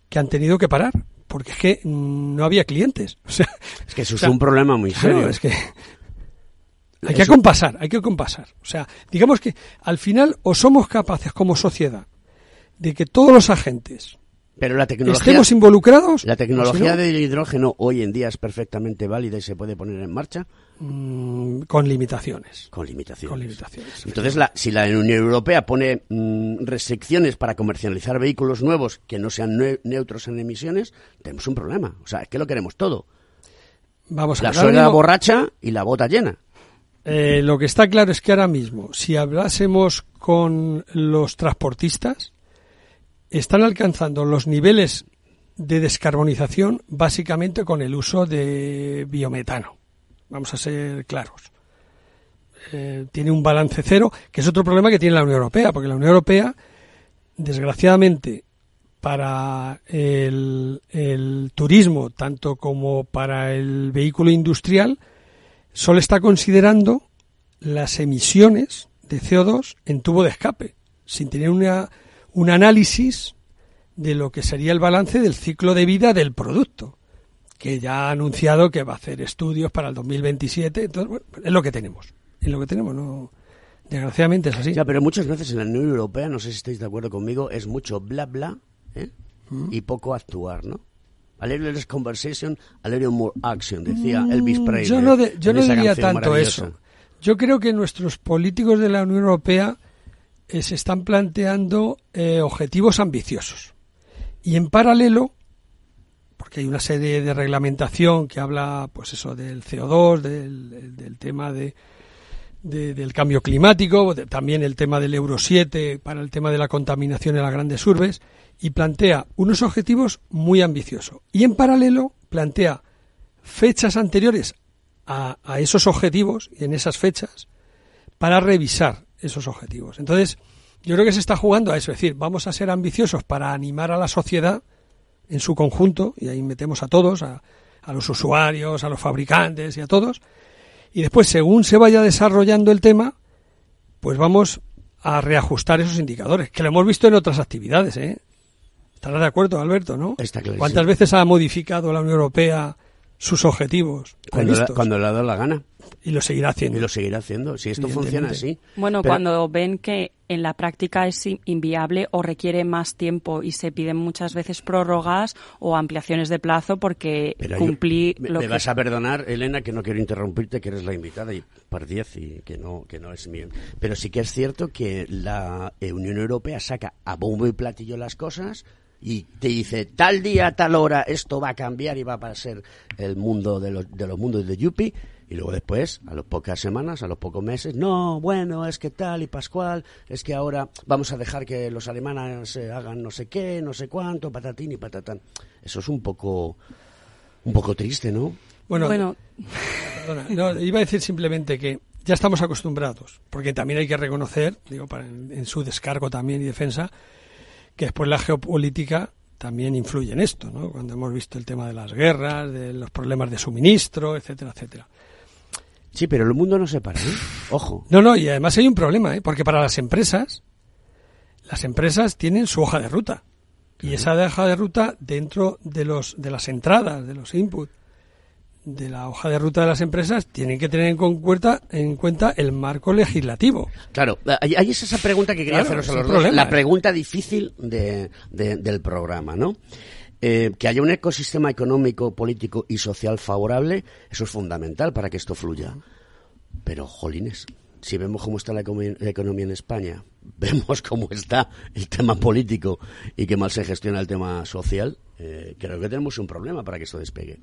que han tenido que parar porque es que no había clientes. O sea, Es que eso o es un problema muy claro, serio. es que hay que compasar, hay que compasar. O sea, digamos que al final o somos capaces como sociedad de que todos los agentes Pero la tecnología, estemos involucrados. la tecnología del hidrógeno hoy en día es perfectamente válida y se puede poner en marcha mm, con limitaciones. con limitaciones. Con limitaciones. Entonces, la- si la Unión Europea pone mm, restricciones para comercializar vehículos nuevos que no sean neutros en emisiones, tenemos un problema. O sea, es que lo queremos todo. Vamos a La suegra mismo, borracha y la bota llena. eh, lo que está claro es que ahora mismo, si hablásemos con los transportistas, están alcanzando los niveles de descarbonización básicamente con el uso de biometano. Vamos a ser claros. Eh, tiene un balance cero, que es otro problema que tiene la Unión Europea, porque la Unión Europea, desgraciadamente, para el, el turismo, tanto como para el vehículo industrial, solo está considerando las emisiones de CO2 en tubo de escape, sin tener una, un análisis de lo que sería el balance del ciclo de vida del producto, que ya ha anunciado que va a hacer estudios para el 2027. Entonces, bueno, es lo que tenemos. Es lo que tenemos, no. Desgraciadamente es así. Ya, pero muchas veces en la Unión Europea, no sé si estáis de acuerdo conmigo, es mucho bla bla ¿eh? y poco actuar, ¿no? A little less conversation, a little more action, decía Elvis Presley. Mm, Yo no, de- yo no diría tanto eso. Yo creo que nuestros políticos de la Unión Europea eh, se están planteando eh, objetivos ambiciosos. Y en paralelo, porque hay una serie de reglamentación que habla, pues eso, del CO2, del, tema de, de- del cambio climático, también el tema del Euro 7 para el tema de la contaminación en las grandes urbes, y plantea unos objetivos muy ambiciosos. Y en paralelo plantea fechas anteriores a esos objetivos y en esas fechas para revisar esos objetivos. Entonces, yo creo que se está jugando a eso, es decir, vamos a ser ambiciosos para animar a la sociedad en su conjunto, y ahí metemos a todos, a, a los usuarios, a los fabricantes y a todos, y después, según se vaya desarrollando el tema, pues vamos a reajustar esos indicadores, que lo hemos visto en otras actividades, ¿eh? ¿Estarás de acuerdo, Alberto, no? Está clarísimo. ¿Cuántas veces ha modificado la Unión Europea sus objetivos Cuando, la- cuando le ha dado la gana. Y lo seguirá haciendo. Y lo seguirá haciendo. Si esto funciona así. Bueno, Pero- cuando ven que en la práctica es in- inviable o requiere más tiempo y se piden muchas veces prórrogas o ampliaciones de plazo porque Pero yo- cumplir me, lo me que vas a perdonar, Elena, que no quiero interrumpirte, que eres la invitada y par 10 y que no, que no es mío. Pero sí que es cierto que la eh, Unión Europea saca a bombo y platillo las cosas y te dice tal día, tal hora, esto va a cambiar y va a ser el mundo de los, de los mundos de Yuppie. Y luego después, a las pocas semanas, a los pocos meses, no, bueno, es que tal y Pascual, es que ahora vamos a dejar que los alemanes eh, hagan no sé qué, no sé cuánto, patatín y patatán. Eso es un poco, un poco triste, ¿no? Bueno, Bueno. perdona, no, iba a decir simplemente que ya estamos acostumbrados, porque también hay que reconocer, digo, para, en, en su descargo también y defensa, que después la geopolítica también influye en esto, ¿no? Cuando hemos visto el tema de las guerras, de los problemas de suministro, etcétera, etcétera. Sí, pero el mundo no se para, ¿eh? Ojo. No, no, y además hay un problema, ¿eh? porque para las empresas, las empresas tienen su hoja de ruta. Y esa hoja de ruta dentro de los de las entradas, de los inputs de la hoja de ruta de las empresas, tienen que tener en cuenta, en cuenta el marco legislativo. Claro, ahí ahí es esa pregunta que quería Claro, haceros a los dos. La ¿eh? pregunta difícil de, de- del programa, ¿no? Eh, que haya un ecosistema económico, político y social favorable, eso es fundamental para que esto fluya. Pero, jolines, si vemos cómo está la, economía- la economía en España, vemos cómo está el tema político y qué mal se gestiona el tema social, eh, creo que tenemos un problema para que esto despegue.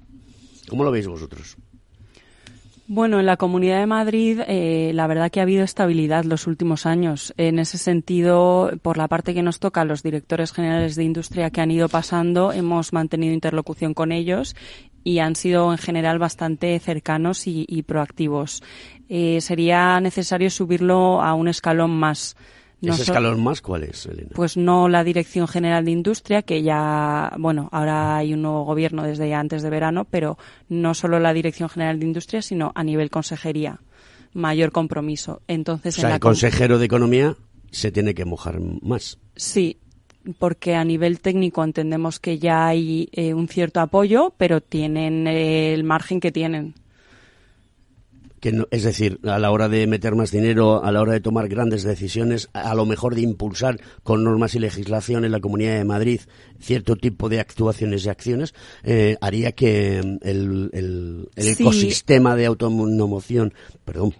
¿Cómo lo veis vosotros? Bueno, en la Comunidad de Madrid, eh, la verdad que ha habido estabilidad los últimos años. En ese sentido, por la parte que nos toca, los directores generales de industria que han ido pasando, hemos mantenido interlocución con ellos y han sido en general bastante cercanos y, proactivos. Eh, sería necesario subirlo a un escalón más. No ¿Ese so- escalón más cuál es, Elena? pues no la Dirección General de Industria, que ya, bueno, ahora hay un nuevo gobierno desde ya antes de verano, pero no solo la Dirección General de Industria, sino a nivel consejería. Mayor compromiso. Entonces, O sea, en la el con- consejero de Economía se tiene que mojar más. Sí, porque a nivel técnico entendemos que ya hay eh, un cierto apoyo, pero tienen eh, el margen que tienen. Que no- es decir, a la hora de meter más dinero, a la hora de tomar grandes decisiones, a lo mejor de impulsar con normas y legislación en la Comunidad de Madrid cierto tipo de actuaciones y acciones, eh, haría que mm, el, el- Sí. ecosistema de automoción, perdón,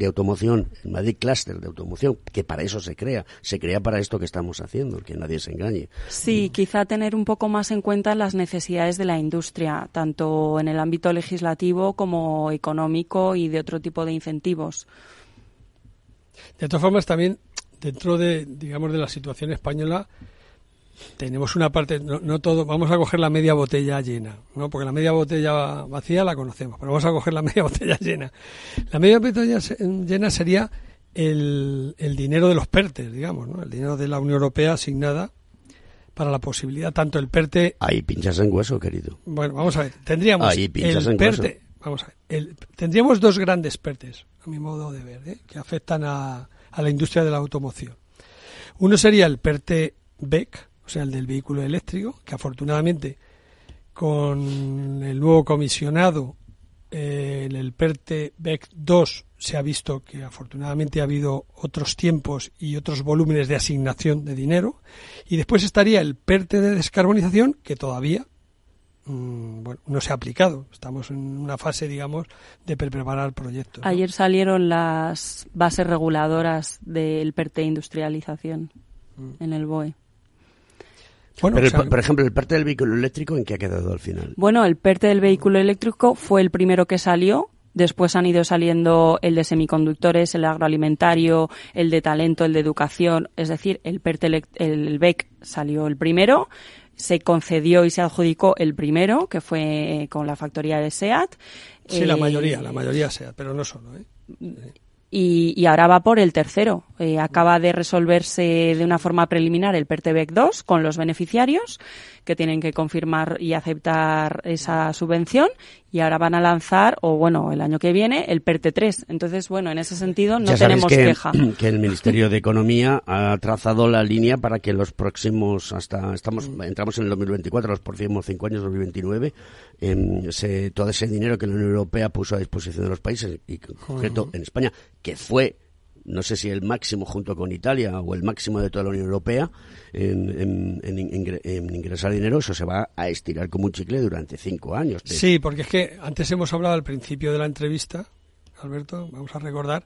de automoción, el Madrid Cluster de automoción, que para eso se crea, se crea para esto que estamos haciendo, que nadie se engañe. Sí, quizá tener un poco más en cuenta las necesidades de la industria, tanto en el ámbito legislativo como económico y de otro tipo de incentivos. De todas formas, también dentro de, digamos, de la situación española, tenemos una parte, no, no todo, vamos a coger la media botella llena, ¿no? Porque la media botella vacía la conocemos, pero vamos a coger la media botella llena. La media botella llena sería el, el dinero de los PERTES, digamos, ¿no? El dinero de la Unión Europea asignada para la posibilidad, tanto el PERTE Ahí pinchas en hueso, querido. bueno, vamos a ver. Tendríamos Ahí pinchas el en hueso. PERTE. Vamos a ver. el- tendríamos dos grandes PERTES, a mi modo de ver, ¿eh? que afectan a, a la industria de la automoción. Uno sería el PERTE BEC, o sea, el del vehículo eléctrico, que afortunadamente con el nuevo comisionado eh, en el PERTE BEC 2 se ha visto que afortunadamente ha habido otros tiempos y otros volúmenes de asignación de dinero. Y después estaría el PERTE de descarbonización, que todavía mm, bueno, no se ha aplicado. Estamos en una fase, digamos, de pre- preparar proyectos. ¿no? Ayer salieron las bases reguladoras del PERTE industrialización en el BOE. Bueno, Pero, o sea, por ejemplo, el parte del vehículo eléctrico, ¿en qué ha quedado al final? Bueno, el PERTE del vehículo eléctrico fue el primero que salió. Después han ido saliendo el de semiconductores, el agroalimentario, el de talento, el de educación. Es decir, el PERTE, el BEC salió el primero. Se concedió y se adjudicó el primero, que fue con la factoría de SEAT. sí, la Eh, mayoría, la mayoría sea, pero no solo. ¿eh? Y, y ahora va por el tercero. Eh, acaba de resolverse de una forma preliminar el PERTEBEC 2 con los beneficiarios que tienen que confirmar y aceptar esa subvención y ahora van a lanzar, o bueno, el año que viene, el PERTE 3. Entonces, bueno, en ese sentido no ya tenemos que, queja. que el Ministerio de Economía ha trazado la línea para que los próximos, hasta estamos entramos en el 2024, los próximos cinco años, 2029, em, se, todo ese dinero que la Unión Europea puso a disposición de los países, y en concreto en España, que fue no sé si el máximo junto con Italia o el máximo de toda la Unión Europea en, en- en ingre- en ingresar dinero, eso se va a estirar como un chicle durante cinco años. Sí, porque es que antes hemos hablado al principio de la entrevista, Alberto, vamos a recordar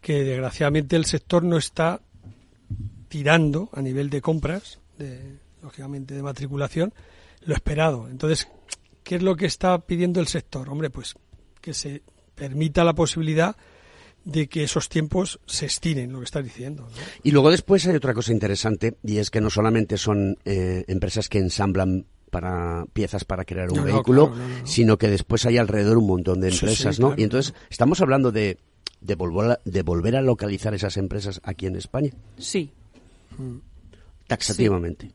que desgraciadamente el sector no está tirando a nivel de compras, de, lógicamente de matriculación, lo esperado. Entonces, ¿qué es lo que está pidiendo el sector? Hombre, pues que se permita la posibilidad de que esos tiempos se estiren, lo que estás diciendo. ¿no? Y luego después hay otra cosa interesante y es que no solamente son eh, empresas que ensamblan para piezas para crear un No, no, vehículo, claro, no, no. sino que después hay alrededor un montón de Sí, empresas, sí, ¿no? claro, y entonces estamos hablando de de volver, a, de volver a localizar esas empresas aquí en España, Sí. taxativamente. Sí,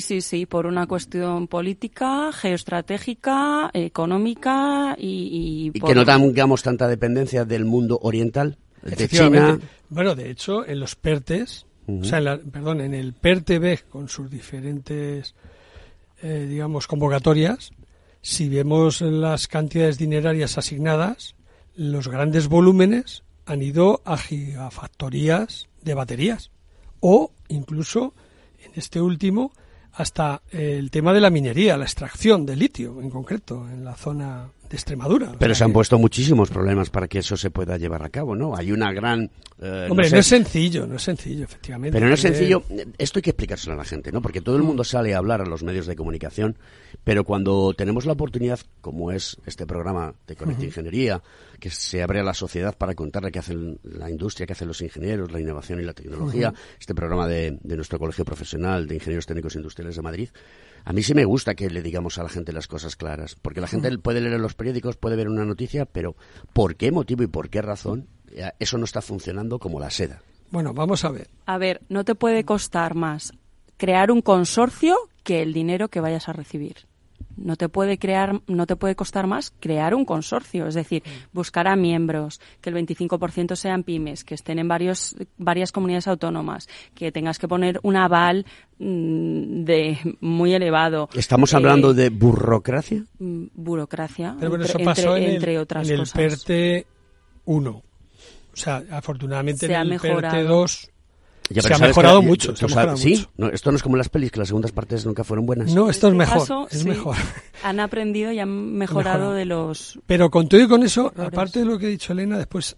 sí, sí, por una cuestión política, geoestratégica, económica y... Y por- que no tengamos tanta dependencia del mundo oriental, de. China. Bueno, de hecho, en los PERTES, o sea, en la- perdón, en el PERTE-B con sus diferentes, eh, digamos, convocatorias, si vemos las cantidades dinerarias asignadas, los grandes volúmenes han ido a gigafactorías de baterías o incluso en este último hasta el tema de la minería, la extracción de litio en concreto en la zona de Extremadura. O Pero sea se han puesto muchísimos problemas para que eso se pueda llevar a cabo, ¿no? Hay una gran... eh, Hombre, sé, no es sencillo, no es sencillo, efectivamente. Pero no es sencillo, esto hay que explicárselo a la gente, ¿no? Porque todo el mundo sale a hablar a los medios de comunicación, pero cuando tenemos la oportunidad, como es este programa de Conecta. Ingeniería, que se abre a la sociedad para contarle qué hace la industria, qué hacen los ingenieros, la innovación y la tecnología, este programa de, de nuestro Colegio Profesional de Ingenieros Técnicos Industriales de Madrid, a mí sí me gusta que le digamos a la gente las cosas claras, porque la gente Ujú. puede leer en los periódicos, puede ver una noticia, pero ¿por qué motivo y por qué razón eh, eso no está funcionando como la seda? Bueno, vamos a ver. A ver, no te puede costar más crear un consorcio que el dinero que vayas a recibir. No te puede crear, no te puede costar más crear un consorcio, es decir, buscar a miembros, que el 25% sean pymes, que estén en varios, varias comunidades autónomas, que tengas que poner un aval mm, de muy elevado. ¿Estamos Eh, hablando de burocracia? mm, burocracia, Pero bueno, entre, eso pasó entre- en el, otras en el cosas. PERTE 1. O sea, afortunadamente Se en el mejorado. PERTE 2 Ya, se ha mejorado que- mucho. se ha mejorado sí, mucho. no, esto no es como las pelis, que las segundas partes nunca fueron buenas. No, esto es este mejor. caso, es sí, mejor. Han aprendido y han mejorado Mejorado. de los Pero con todo y con eso, Errores. aparte de lo que ha dicho Elena, después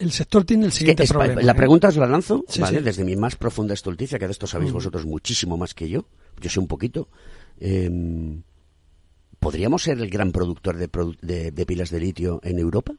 el sector tiene el Es que siguiente es- problema. la ¿eh? pregunta os la lanzo, Sí, ¿vale? sí. Desde mi más profunda estulticia, que de esto sabéis Mm. vosotros muchísimo más que yo. Yo sé un poquito. Eh, ¿Podríamos ser el gran productor de, produ- de- de pilas de litio en Europa?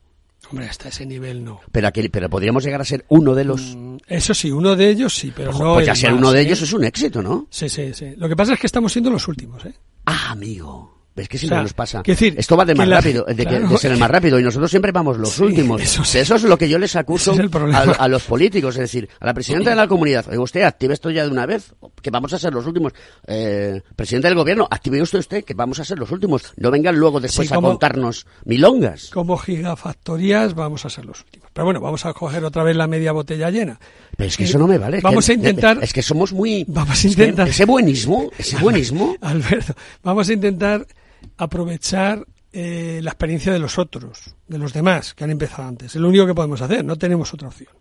Hombre, hasta ese nivel no. Pero, aquel- pero podríamos llegar a ser uno de los... Eso sí, uno de ellos sí, pero Ojo, no pues ya ser uno de ¿eh? ellos es un éxito, ¿no? Sí, sí, sí. Lo que pasa es que estamos siendo los últimos, ¿eh? Ah, amigo. Es que siempre O sea, nos pasa. decir, Esto va de más la- rápido, de, claro. de ser el más rápido, y nosotros siempre vamos los Sí, últimos. eso es lo que yo les acuso es a, a los políticos, es decir, a la presidenta de la comunidad. Oiga, usted, active esto ya de una vez, que vamos a ser los últimos. Eh, presidente del gobierno, active usted usted, que vamos a ser los últimos. No vengan luego después Sí, a contarnos milongas. Como gigafactorías vamos a ser los últimos. Pero bueno, vamos a coger otra vez la media botella llena. Pero es que Eh, eso no me vale. Vamos que- a intentar... Es que somos muy... Vamos a es que intentar... ese buenismo, ese buenismo... Alberto, vamos a intentar aprovechar eh, la experiencia de los otros, de los demás que han empezado antes. Es lo único que podemos hacer, no tenemos otra opción.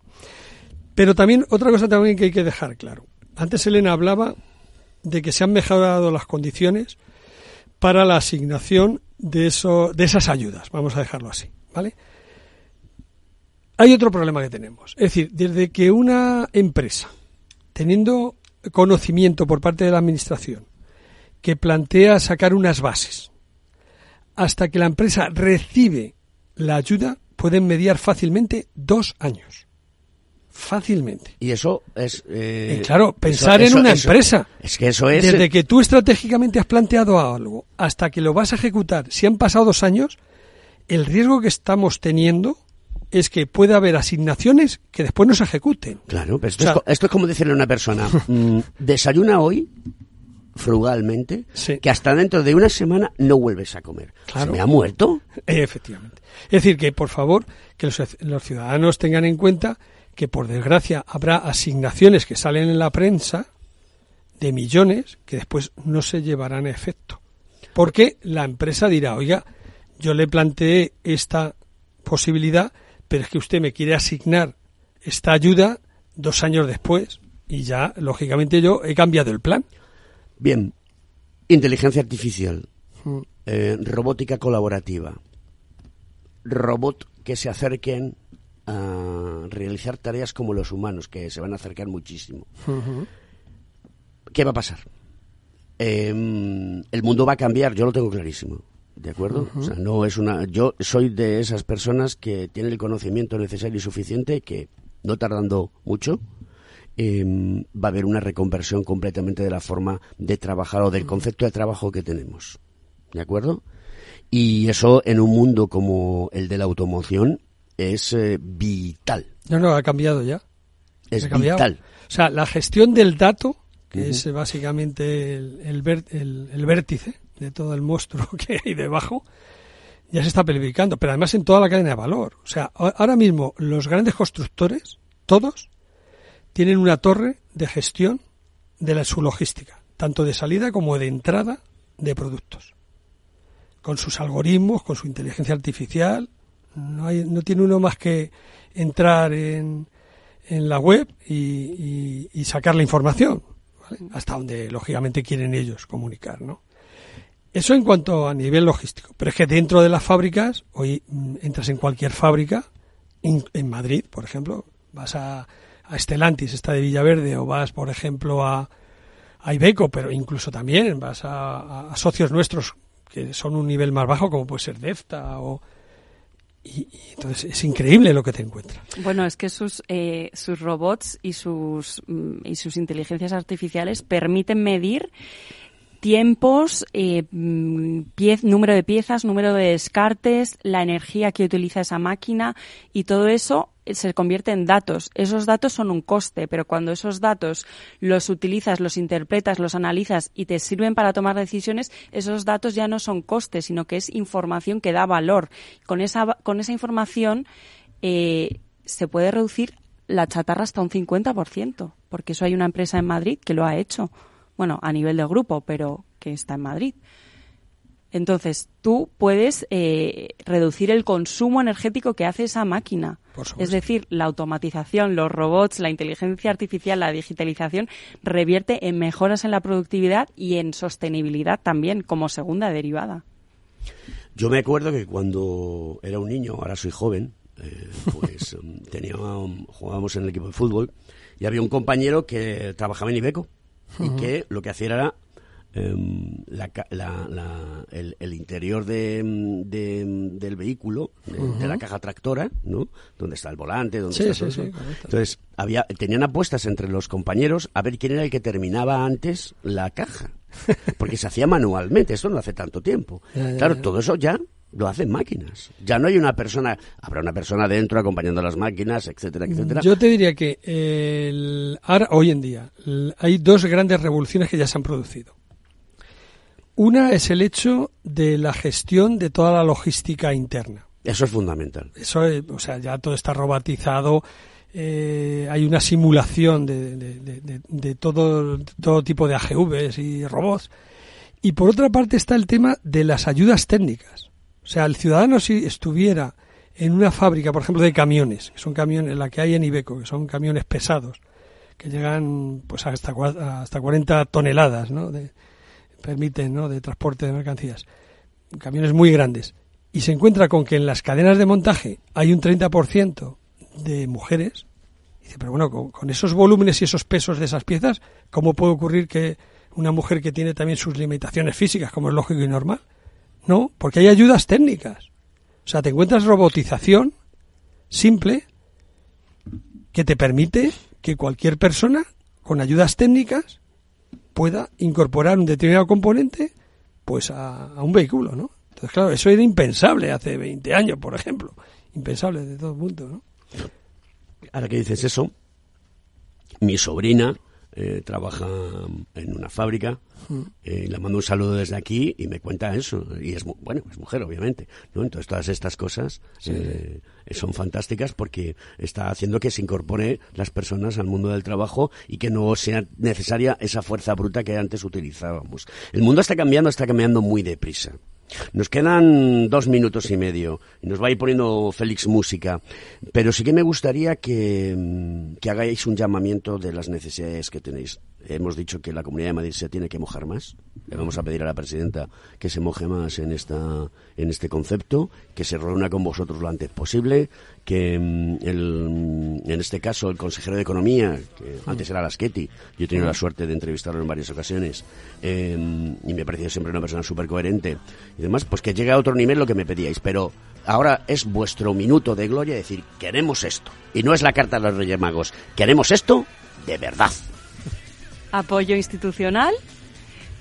Pero también, otra cosa también que hay que dejar claro. Antes Elena hablaba de que se han mejorado las condiciones para la asignación de, eso, de esas ayudas, vamos a dejarlo así, ¿vale? Hay otro problema que tenemos. Es decir, desde que una empresa, teniendo conocimiento por parte de la Administración, que plantea sacar unas bases, hasta que la empresa recibe la ayuda, pueden mediar fácilmente dos años. Fácilmente. Y eso es... eh, Y claro, pensar eso- en una eso- empresa. Es que eso es... Desde que tú estratégicamente has planteado algo hasta que lo vas a ejecutar, si han pasado dos años, el riesgo que estamos teniendo es que pueda haber asignaciones que después no se ejecuten. Claro, pero esto, O sea- es, co- esto es como decirle a una persona, mm, desayuna hoy frugalmente, que hasta dentro de una semana no vuelves a comer. Claro. ¿Se me ha muerto? Efectivamente. Es decir, que por favor, que los, los ciudadanos tengan en cuenta que por desgracia habrá asignaciones que salen en la prensa de millones que después no se llevarán a efecto. Porque la empresa dirá, oiga, yo le planteé esta posibilidad, pero es que usted me quiere asignar esta ayuda dos años después y ya, lógicamente, yo he cambiado el plan. Bien, inteligencia artificial, Mm. eh, robótica colaborativa, robot que se acerquen a realizar tareas como los humanos, que se van a acercar muchísimo. ¿Qué va a pasar? Eh, el mundo va a cambiar, yo lo tengo clarísimo. ¿De acuerdo? O sea, no es una. Yo soy de esas personas que tienen el conocimiento necesario y suficiente que, no tardando mucho, eh, va a haber una reconversión completamente de la forma de trabajar o del concepto de trabajo que tenemos. ¿De acuerdo? Y eso en un mundo como el de la automoción es eh, vital. No, no, ha cambiado ya. Es Ha cambiado. vital. O sea, la gestión del dato, que es eh, básicamente el, el, ver- el- el vértice de todo el monstruo que hay debajo, ya se está planificando, pero además en toda la cadena de valor. O sea, ahora mismo los grandes constructores, todos, tienen una torre de gestión de la, su logística, tanto de salida como de entrada de productos. Con sus algoritmos, con su inteligencia artificial, no, hay, no tiene uno más que entrar en, en la web y, y- y sacar la información, ¿vale? hasta donde lógicamente quieren ellos comunicar, ¿no? Eso en cuanto a nivel logístico. Pero es que dentro de las fábricas, hoy mm, entras en cualquier fábrica, en Madrid, por ejemplo, vas a, a Estelantis, esta de Villaverde, o vas, por ejemplo, a, a Ibeco, pero incluso también vas a, socios nuestros que son un nivel más bajo, como puede ser Defta, o, y entonces es increíble lo que te encuentras. Bueno, es que sus, eh, sus robots y sus, mm, y sus inteligencias artificiales permiten medir tiempos, eh, mm, piez- número de piezas, número de descartes, la energía que utiliza esa máquina y todo eso se convierte en datos. Esos datos son un coste, pero cuando esos datos los utilizas, los interpretas, los analizas y te sirven para tomar decisiones, esos datos ya no son costes, sino que es información que da valor. Con esa, con esa información eh, se puede reducir la chatarra hasta un 50%, porque eso hay una empresa en Madrid que lo ha hecho. Bueno, a nivel de grupo, pero que está en Madrid. Entonces, tú puedes eh, reducir el consumo energético que hace esa máquina. Es decir, la automatización, los robots, la inteligencia artificial, la digitalización revierte en mejoras en la productividad y en sostenibilidad también como segunda derivada. Yo me acuerdo que cuando era un niño, ahora soy joven, eh, pues tenía, jugábamos en el equipo de fútbol y había un compañero que trabajaba en Ibeco y que lo que hacía era em, la, la- la- el, el interior de, de- del vehículo, de, la caja tractora, ¿no? Donde está el volante, donde Sí, está todo sí, eso. Entonces, había, tenían apuestas entre los compañeros a ver quién era el que terminaba antes la caja. Porque se hacía manualmente, esto no hace tanto tiempo. Ya, ya, claro, ya. todo eso ya lo hacen máquinas. Ya no hay una persona, habrá una persona dentro acompañando a las máquinas, etcétera, etcétera. Yo te diría que el- ahora, hoy en día hay dos grandes revoluciones que ya se han producido. Una es el hecho de la gestión de toda la logística interna. Eso es fundamental. Eso, o sea, ya todo está robotizado. eh, hay una simulación de, de- de- de- de todo, todo tipo de AGVs y robots. Y por otra parte está el tema de las ayudas técnicas. O sea, el ciudadano si estuviera en una fábrica, por ejemplo, de camiones, que son camiones, la que hay en Ibeco, que son camiones pesados, que llegan pues hasta, hasta 40 toneladas, ¿no? De, permiten, ¿no? De transporte de mercancías. Camiones muy grandes. Y se encuentra con que en las cadenas de montaje hay un 30% de mujeres. Dice, pero bueno, con, con esos volúmenes y esos pesos de esas piezas, ¿cómo puede ocurrir que una mujer que tiene también sus limitaciones físicas, como es lógico y normal? No, porque hay ayudas técnicas. O sea, te encuentras robotización simple que te permite que cualquier persona con ayudas técnicas pueda incorporar un determinado componente pues a, un vehículo, ¿no? Entonces, claro, eso era impensable hace 20 años, por ejemplo. Impensable de todo punto, ¿no? Ahora que dices eso, mi sobrina eh, trabaja en una fábrica, Mm. eh, le mando un saludo desde aquí y me cuenta eso. Y es, bueno, es mujer, obviamente. ¿no? Entonces, todas estas cosas eh, son fantásticas porque está haciendo que se incorpore las personas al mundo del trabajo y que no sea necesaria esa fuerza bruta que antes utilizábamos. El mundo está cambiando, está cambiando muy deprisa. Nos quedan dos minutos y medio y nos va a ir poniendo Félix música, pero sí que me gustaría que, mm, que hagáis un llamamiento de las necesidades que tenéis. Hemos dicho que la Comunidad de Madrid se tiene que mojar más. Le vamos a pedir a la presidenta que se moje más en esta en este concepto, que se reúna con vosotros lo antes posible, que mm, el, mm, en este caso el consejero de Economía, que antes era Laschetti, yo he tenido la suerte de entrevistarlo en varias ocasiones, eh, y me pareció siempre una persona súper coherente y demás, pues que llegue a otro nivel lo que me pedíais, pero ahora es vuestro minuto de gloria decir, queremos esto. Y no es la carta de los Reyes Magos, queremos esto de verdad. Apoyo institucional,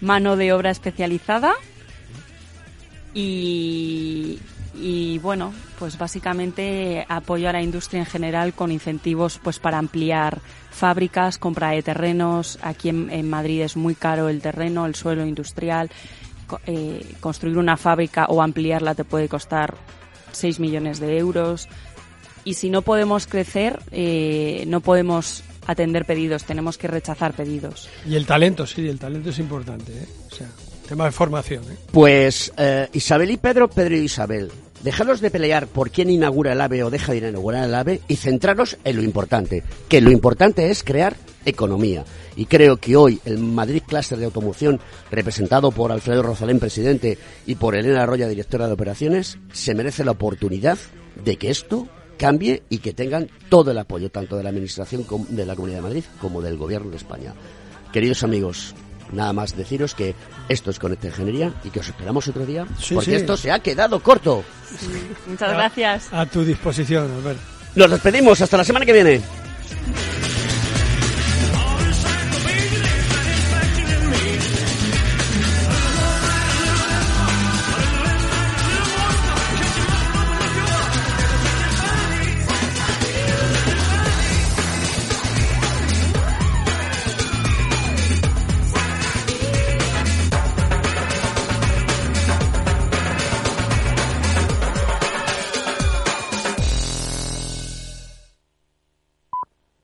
mano de obra especializada y, y, bueno, pues básicamente apoyo a la industria en general con incentivos pues para ampliar fábricas, compra de terrenos. Aquí en, Madrid es muy caro el terreno, el suelo industrial. Eh, construir una fábrica o ampliarla te puede costar 6 millones de euros. Y si no podemos crecer, eh, no podemos atender pedidos, tenemos que rechazar pedidos. Y el talento, sí, el talento es importante, ¿eh? O sea, tema de formación, ¿eh? Pues eh, Isabel y Pedro, Pedro y Isabel, dejaros de pelear por quién inaugura el AVE o deja de inaugurar el AVE y centraros en lo importante, que lo importante es crear economía. Y creo que hoy el Madrid Cluster de Automoción, representado por Alfredo Rosalén, presidente, y por Elena Arroya, directora de operaciones, se merece la oportunidad de que esto cambie y que tengan todo el apoyo, tanto de la Administración de la Comunidad de Madrid como del Gobierno de España. Queridos amigos, nada más deciros que esto es Conecta Ingeniería y que os esperamos otro día, Sí, porque sí. esto se ha quedado corto. Muchas gracias. A tu disposición, Alberto. Nos despedimos, hasta la semana que viene.